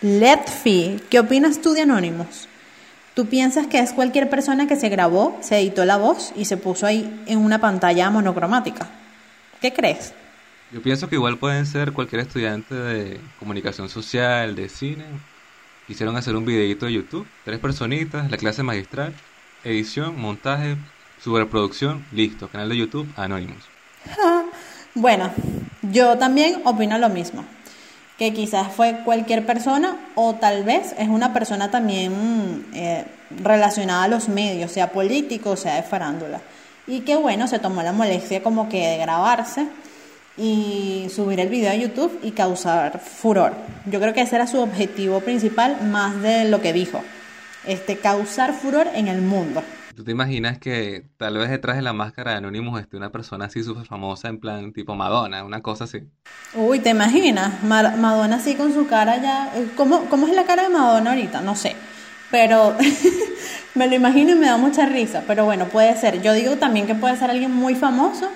Letfi, ¿qué opinas tú de Anonymous? ¿Tú piensas que es cualquier persona que se grabó, se editó la voz y se puso ahí en una pantalla monocromática? ¿Qué crees? Yo pienso que igual pueden ser cualquier estudiante de comunicación social, de cine. Quisieron hacer un videito de YouTube, tres personitas, la clase magistral, edición, montaje, superproducción, listo, canal de YouTube, Anonymous. bueno, yo también opino lo mismo que quizás fue cualquier persona o tal vez es una persona también eh, relacionada a los medios, sea político, sea de farándula. Y que bueno, se tomó la molestia como que de grabarse y subir el video a YouTube y causar furor. Yo creo que ese era su objetivo principal más de lo que dijo, este causar furor en el mundo. ¿Tú te imaginas que tal vez detrás de la máscara de Anonymous esté una persona así súper famosa, en plan tipo Madonna, una cosa así? Uy, ¿te imaginas? Madonna así con su cara ya... Eh, ¿Cómo, ¿Cómo es la cara de Madonna ahorita? No sé. Pero me lo imagino y me da mucha risa. Pero bueno, puede ser. Yo digo también que puede ser alguien muy famoso,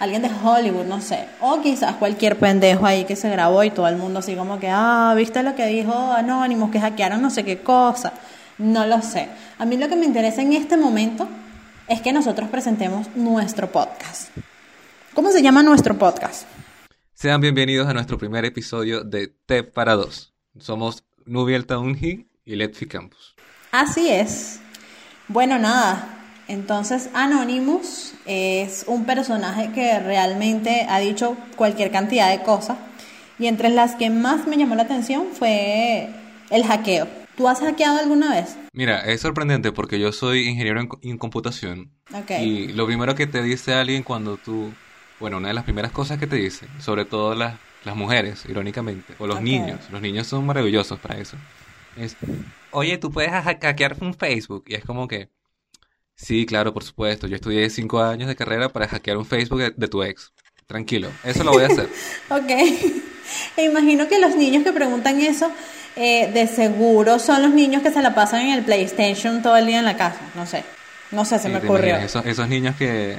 alguien de Hollywood, no sé. O quizás cualquier pendejo ahí que se grabó y todo el mundo así como que, ah, ¿viste lo que dijo Anonymous? Que hackearon no sé qué cosa. No lo sé. A mí lo que me interesa en este momento es que nosotros presentemos nuestro podcast. ¿Cómo se llama nuestro podcast? Sean bienvenidos a nuestro primer episodio de T para dos. Somos Nubiel Taunji y Letfi Campus. Así es. Bueno, nada. Entonces, Anonymous es un personaje que realmente ha dicho cualquier cantidad de cosas. Y entre las que más me llamó la atención fue el hackeo ¿Tú has hackeado alguna vez? Mira, es sorprendente porque yo soy ingeniero en, computación. Y lo primero que te dice alguien cuando tú, bueno, una de las primeras cosas que te dice, sobre todo las, las mujeres, irónicamente, o los niños, los niños son maravillosos para eso, es, oye, tú puedes hackear un Facebook. Y es como que, sí, claro, por supuesto, yo estudié cinco años de carrera para hackear un Facebook de, de tu ex. Tranquilo, eso lo voy a hacer. ok. E imagino que los niños que preguntan eso eh, de seguro son los niños que se la pasan en el PlayStation todo el día en la casa. No sé. No sé, se me ocurrió. Esos, esos niños que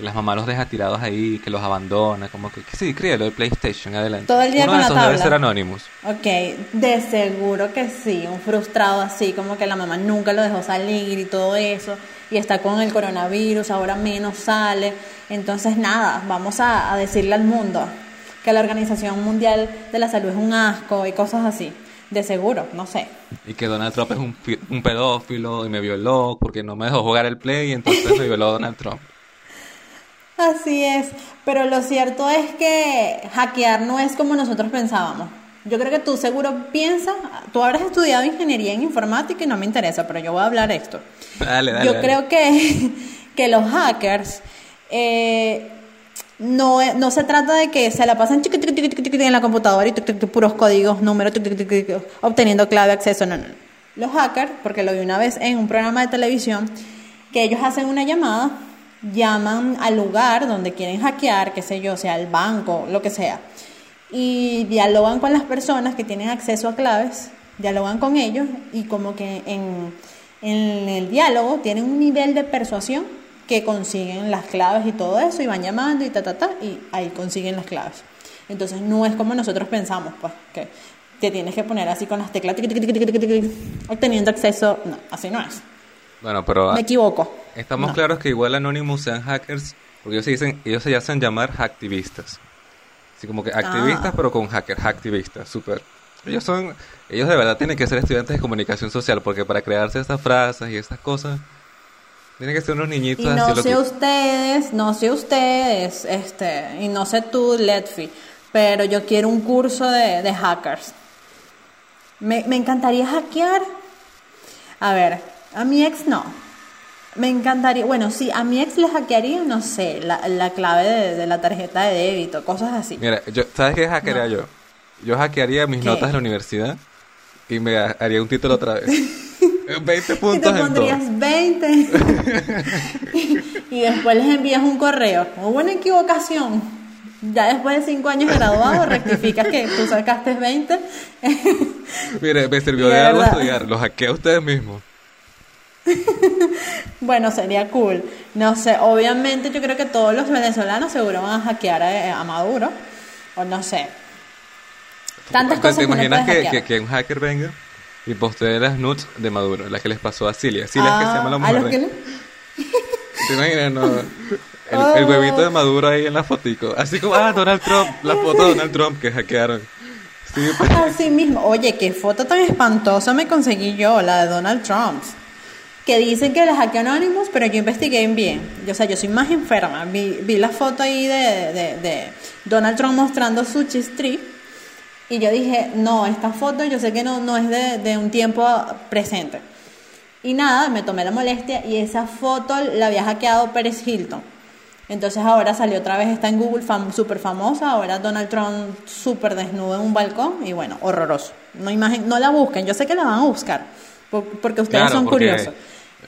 las mamás los deja tirados ahí, que los abandona, como que, sí, críalo el PlayStation, adelante. Todo el día Uno con de esos la tabla. debe ser Anonymous. Ok, de seguro que sí, un frustrado así, como que la mamá nunca lo dejó salir y todo eso, y está con el coronavirus, ahora menos sale. Entonces, nada, vamos a, a decirle al mundo que la Organización Mundial de la Salud es un asco y cosas así. De seguro, no sé. Y que Donald Trump es un, un pedófilo y me violó porque no me dejó jugar el play y entonces me violó Donald Trump. Así es, pero lo cierto es que hackear no es como nosotros pensábamos. Yo creo que tú seguro piensas, tú habrás estudiado ingeniería en informática y no me interesa, pero yo voy a hablar esto. Dale, dale. Yo creo que, que los hackers eh, no, no se trata de que se la pasen en la computadora y puros códigos, números, obteniendo clave, acceso. No, no, no. Los hackers, porque lo vi una vez en un programa de televisión, que ellos hacen una llamada, llaman al lugar donde quieren hackear, qué sé yo, sea el banco, lo que sea, y dialogan con las personas que tienen acceso a claves, dialogan con ellos y como que en, en el diálogo tienen un nivel de persuasión que consiguen las claves y todo eso y van llamando y ta, ta, ta, y ahí consiguen las claves. Entonces no es como nosotros pensamos, pues, que te tienes que poner así con las teclas, obteniendo acceso. No, así no es. Bueno, pero... Me equivoco. Estamos claros que igual Anonymous sean hackers, porque ellos se, dicen, ellos se hacen llamar hacktivistas. Así como que activistas, pero con hackers, hacktivistas, súper. Ellos son, ellos de verdad tienen que ser estudiantes de comunicación social, porque para crearse estas frases y estas cosas, tienen que ser unos niñitos y no sé ustedes, no sé ustedes, este, y no sé tú, Letfi, pero yo quiero un curso de, de hackers. Me, me, encantaría hackear. A ver, a mi ex no. Me encantaría, bueno, sí, a mi ex le hackearía, no sé, la, la clave de, de, la tarjeta de débito, cosas así. Mira, yo, ¿sabes qué hackearía no. yo? Yo hackearía mis ¿Qué? notas de la universidad y me haría un título otra vez. 20 puntos y te pondrías 20 y después les envías un correo. Hubo una equivocación. Ya después de 5 años graduado, rectificas que tú sacaste 20. Mire, me sirvió de, de algo estudiar. Lo hackeé a ustedes mismos. bueno, sería cool. No sé, obviamente yo creo que todos los venezolanos seguro van a hackear a, a Maduro. O no sé. Tantas cosas ¿Te que uno imaginas que un hacker venga y postee las nudes de Maduro, las que les pasó a Cilia? Cilia es que se llama la Ah, mujer. a los que no- ¿Te imaginas? No. El, Oh. el huevito de Maduro ahí en la fotico. Así como, ah, Donald Trump, la foto de Donald Trump que hackearon. Sí, pues, Así mismo. Oye, qué foto tan espantosa me conseguí yo, la de Donald Trump. Que dicen que la hackeó Anonymous, pero yo investigué bien. Yo, o sea, yo soy más enferma. Vi, vi la foto ahí de, de- de Donald Trump mostrando su chistri. Y yo dije, no, esta foto yo sé que no, no es de, de un tiempo presente. Y nada, me tomé la molestia y esa foto la había hackeado Pérez Hilton. Entonces ahora salió otra vez, está en Google, fam, súper famosa. Ahora Donald Trump súper desnudo en un balcón y bueno, horroroso. No, imagen, no la busquen, yo sé que la van a buscar por- porque ustedes claro, son porque curiosos.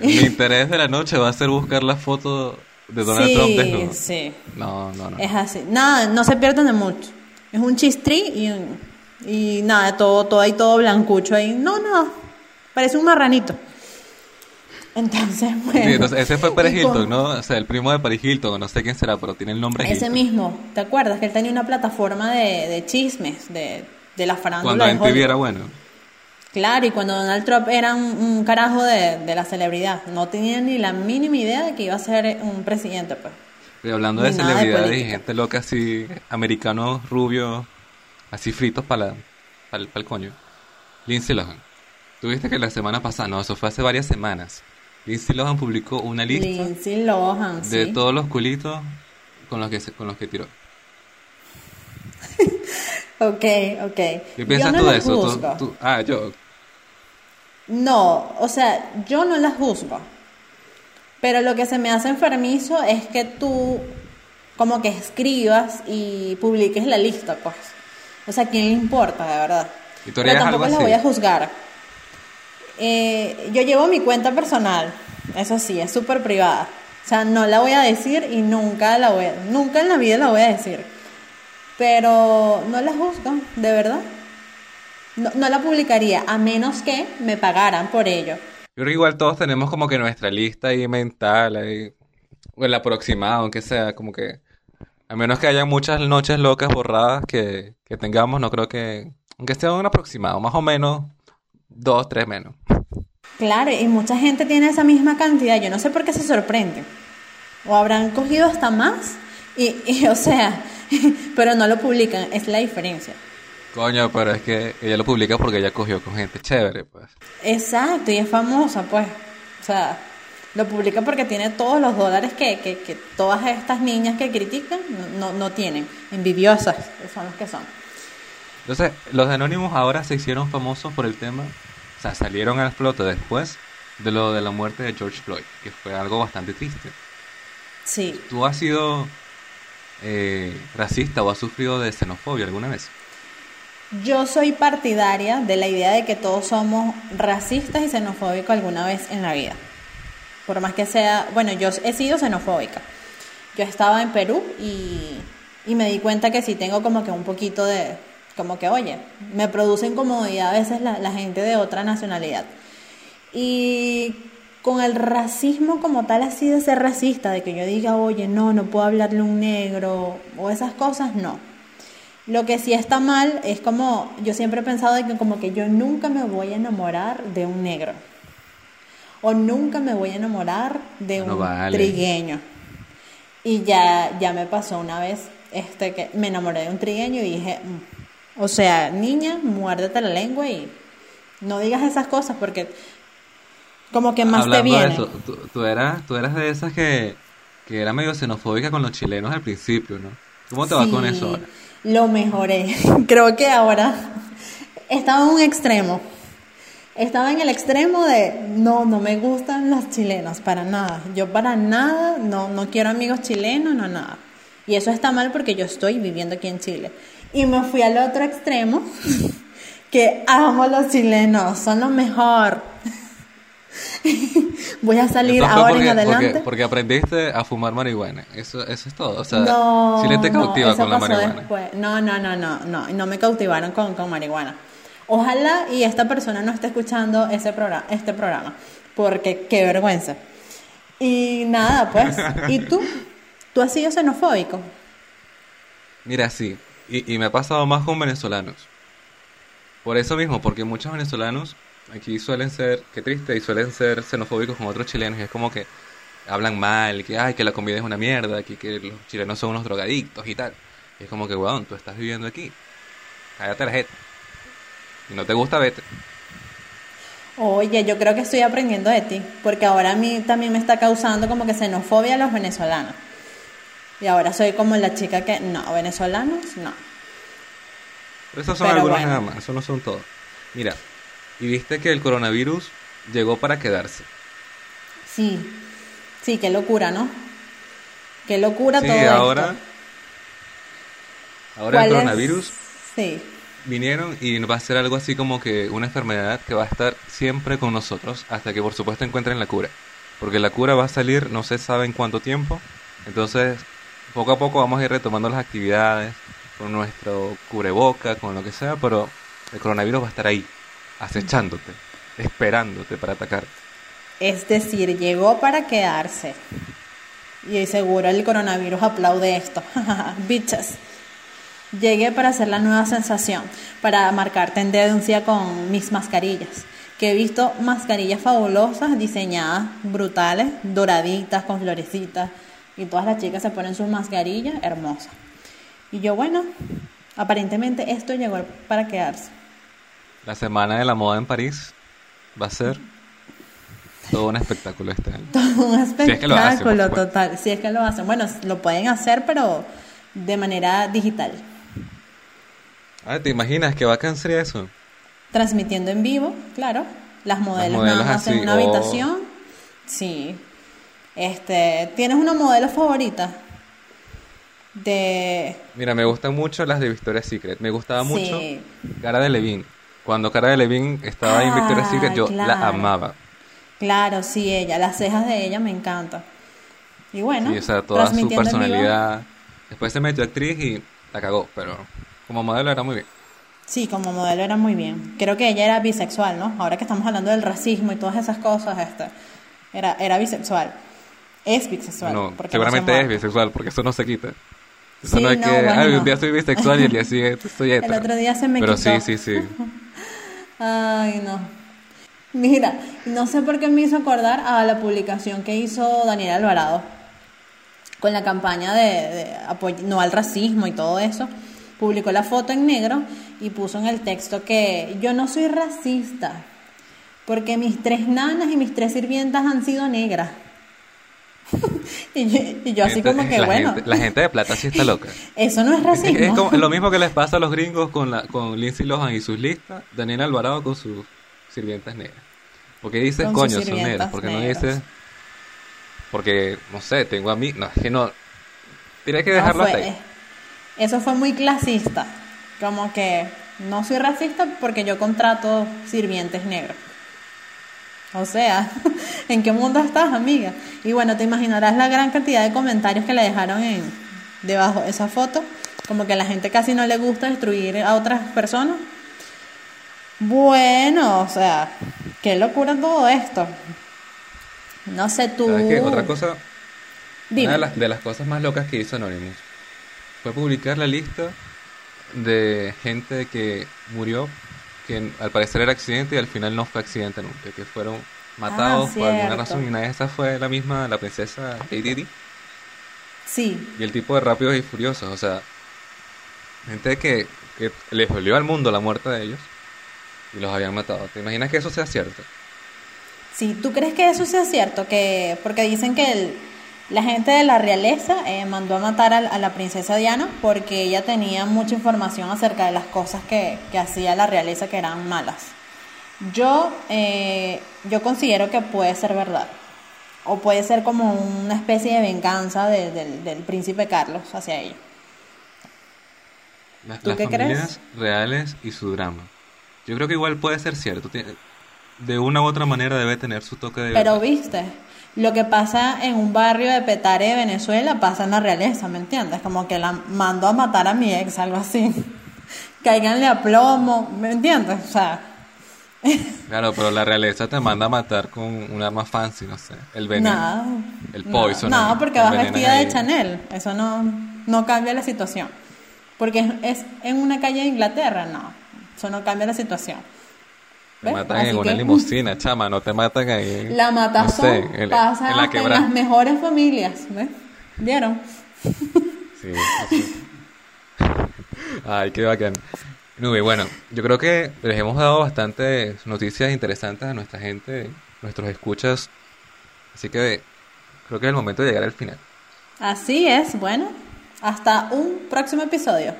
Mi interés de la noche va a ser buscar la foto de Donald sí, Trump desnudo. sí, No, no, no. es así. Nada, no se pierdan de mucho. Es un chistri y, un- y nada, todo, todo ahí, todo blancucho ahí. No, no, parece un marranito. Entonces, bueno. Sí, entonces ese fue Paris con- Hilton, ¿no? O sea, el primo de Paris Hilton, no sé quién será, pero tiene el nombre Ese Hilton. mismo, ¿te acuerdas? Que él tenía una plataforma de, de chismes, de, de la farándula Cuando de en TV Hollywood. era bueno. Claro, y cuando Donald Trump era un, un carajo de, de la celebridad, no tenía ni la mínima idea de que iba a ser un presidente, pues. Y hablando de celebridades y gente loca así, americanos rubios, así fritos para el coño. Lindsay Lohan. Tuviste que la semana pasada, no, eso fue hace varias semanas. Lindsay Lohan publicó una lista Lohan, de sí. todos los culitos con los que se- con los que tiró. Ok, ok. ¿Qué piensas Yo no tú de eso? Tú- juzgo. tú- ah, yo. No, o sea, yo no las juzgo. Pero lo que se me hace enfermizo es que tú como que escribas y publiques la lista, pues. O sea, ¿quién le importa, de verdad? ¿Y tú Pero tampoco algo así? voy a juzgar. Eh, yo llevo mi cuenta personal, eso sí, es súper privada. O sea, no la voy a decir y nunca la voy a, nunca en la vida la voy a decir. Pero no la juzgo, de verdad. No, no la publicaría, a menos que me pagaran por ello. Yo creo que igual todos tenemos como que nuestra lista ahí mental, ahí, o el aproximado, aunque sea, como que, a menos que haya muchas noches locas borradas que, que tengamos, no creo que, aunque sea un aproximado, más o menos, dos, tres menos. Claro, y mucha gente tiene esa misma cantidad. Yo no sé por qué se sorprenden. O habrán cogido hasta más. Y, y, o sea, pero no lo publican. Es la diferencia. Coño, pero es que ella lo publica porque ella cogió con gente chévere, pues. Exacto, y es famosa, pues. O sea, lo publica porque tiene todos los dólares que, que, que todas estas niñas que critican no, no, no tienen. Envidiosas son los que son. Entonces, los de Anonymous ahora se hicieron famosos por el tema, o sea, salieron al flote después de lo de la muerte de George Floyd, que fue algo bastante triste. Sí. ¿Tú has sido eh, racista o has sufrido de xenofobia alguna vez? Yo soy partidaria de la idea de que todos somos racistas y xenofóbicos alguna vez en la vida. Por más que sea, bueno, yo he sido xenofóbica. Yo estaba en Perú y, me di cuenta que sí tengo como que un poquito de, como que, oye, me produce incomodidad a veces la, la gente de otra nacionalidad. Y con el racismo como tal, así de ser racista, de que yo diga, oye, no, no puedo hablarle a un negro o esas cosas, no. Lo que sí está mal es como, yo siempre he pensado de que como que yo nunca me voy a enamorar de un negro. O nunca me voy a enamorar de No un vale. trigueño. Y ya, ya me pasó una vez este que me enamoré de un trigueño y dije, "Mm, o sea, niña, muérdete la lengua y no digas esas cosas porque como que más te Hablando de viene. eso, tú, tú eras, tú eras de esas que, que era medio xenofóbica con los chilenos al principio, ¿no? ¿Cómo te va con Sí, eso ahora? Lo mejoré. Creo que ahora estaba en un extremo. Estaba en el extremo de no, no me gustan los chilenos, para nada. Yo para nada, no, no quiero amigos chilenos, no nada. Y eso está mal porque yo estoy viviendo aquí en Chile. Y me fui al otro extremo, que amo a los chilenos, son lo mejor. Voy a salir ahora porque, en adelante. Porque, porque aprendiste a fumar marihuana. Eso, eso es todo. O sea, no, Chile te cautiva no, con la marihuana. después. No, no, no, no, no, no me cautivaron con, con marihuana. Ojalá y esta persona no esté escuchando ese programa, este programa, porque qué vergüenza. Y nada, pues, ¿y tú? ¿Tú has sido xenofóbico? Mira, sí. Y, me ha pasado más con venezolanos. Por eso mismo, porque muchos venezolanos aquí suelen ser, qué triste, y suelen ser xenofóbicos con otros chilenos, y es como que hablan mal, que ay, que la comida es una mierda, que, los chilenos son unos drogadictos y tal. Es como que, weón, tú estás viviendo aquí. Cállate la jeta. Y no te gusta, vete. Oye, yo creo que estoy aprendiendo de ti, porque ahora a mí también me está causando como que xenofobia a los venezolanos. Y ahora soy como la chica que, no, venezolanos, no. Pero esos son algunos nada más, eso no son todos. Mira, y viste que el coronavirus llegó para quedarse. Sí, sí, qué locura, ¿no? Qué locura sí, todo ahora, Ahora el coronavirus sí. Vinieron y va a ser algo así como que una enfermedad que va a estar siempre con nosotros hasta que por supuesto encuentren la cura. Porque la cura va a salir no se sabe en cuánto tiempo. Entonces, poco a poco vamos a ir retomando las actividades con nuestro cubreboca, con lo que sea, pero el coronavirus va a estar ahí, acechándote, esperándote para atacarte. Es decir, llegó para quedarse. Y seguro el coronavirus aplaude esto. Bitches. Llegué para hacer la nueva sensación, para marcar tendencia con mis mascarillas. Que he visto mascarillas fabulosas, diseñadas, brutales, doraditas, con florecitas. Y todas las chicas se ponen sus mascarillas hermosas. Y yo, bueno, aparentemente esto llegó para quedarse. La semana de la moda en París va a ser todo un espectáculo este año. Todo un espectáculo total. Si es que lo hacen. Bueno, lo pueden hacer, pero de manera digital. Ah, ¿te imaginas qué bacán sería eso? Transmitiendo en vivo, claro. Las modelos, nada más en una habitación. Sí. Este, ¿tienes una modelo favorita? De Mira, me gustan mucho las de Victoria's Secret. Me gustaba mucho Cara de Levine. Cuando Cara de Levine estaba en Victoria's ah, Secret, yo la amaba. Claro, sí, ella, las cejas de ella me encantan. Y bueno, sí, o sea, toda su personalidad. Después se metió actriz y la cagó, pero como modelo era muy bien. Sí, como modelo era muy bien. Creo que ella era bisexual, ¿no? Ahora que estamos hablando del racismo y todas esas cosas, este, era, era bisexual. Es bisexual. No, seguramente es bisexual, porque eso no se quita. Eso no es que, ay, un día soy bisexual y el día siguiente estoy hetero. El otro día se me Pero sí, sí, sí. ay, no. Mira, no sé por qué me hizo acordar a la publicación que hizo Daniel Alvarado con la campaña de, de apoyo, no al racismo y todo eso publicó la foto en negro y puso en el texto que yo no soy racista, porque mis tres nanas y mis tres sirvientas han sido negras. y, yo, así como que la bueno. la gente de plata sí está loca. Eso no es racismo. Es, lo mismo que les pasa a los gringos con, la, con Lindsay Lohan y sus listas, Daniel Alvarado con sus sirvientas negras. Porque dices, coño, son negras. Porque no dices. Porque, no sé, tengo a mí. No, es que no. Tienes que dejarlo ahí eso fue muy clasista. Como que no soy racista porque yo contrato sirvientes negros. O sea, ¿en qué mundo estás, amiga? Y bueno, te imaginarás la gran cantidad de comentarios que le dejaron en, debajo de esa foto. Como que a la gente casi no le gusta destruir a otras personas. Bueno, o sea, qué locura todo esto. No sé tú. ¿Sabes Otra cosa. Una de las, de las cosas más locas que hizo Anonymous fue publicar la lista de gente que murió, que al parecer era accidente y al final no fue accidente nunca, que fueron matados por alguna razón y una de esas fue la misma, la princesa Lady Sí. Y el tipo de Rápidos y Furiosos, o sea, gente que, que les dolió al mundo la muerte de ellos y los habían matado. ¿Te imaginas que eso sea cierto? Sí, ¿tú crees que eso sea cierto? que Porque dicen que el, la gente de la realeza eh, mandó a matar a, la princesa Diana porque ella tenía mucha información acerca de las cosas que, hacía la realeza que eran malas. Yo, eh, yo considero que puede ser verdad. O puede ser como una especie de venganza del príncipe Carlos hacia ella. Las, ¿Tú qué familias reales y su drama. Yo creo que igual puede ser cierto. De una u otra manera debe tener su toque de... Pero viste, lo que pasa en un barrio de Petare de Venezuela pasa en la realeza, ¿me entiendes? Como que la mando a matar a mi ex, algo así. Cáiganle a plomo, ¿me entiendes? O sea. Claro, pero la realeza te manda a matar con un arma fancy, no sé, el veneno, el poison. No, porque vas vestida de Chanel, eso no, no cambia la situación. Porque es, en una calle de Inglaterra, no. Eso no cambia la situación. Te matan en una limusina, chama, no te matan ahí. La matazón en, pasa en, las mejores familias, ¿ves? ¿Vieron? Sí, Ay, qué bacán. Nube, bueno, yo creo que les hemos dado bastantes noticias interesantes a nuestra gente, nuestros escuchas. Así que creo que es el momento de llegar al final. Así es, bueno, hasta un próximo episodio.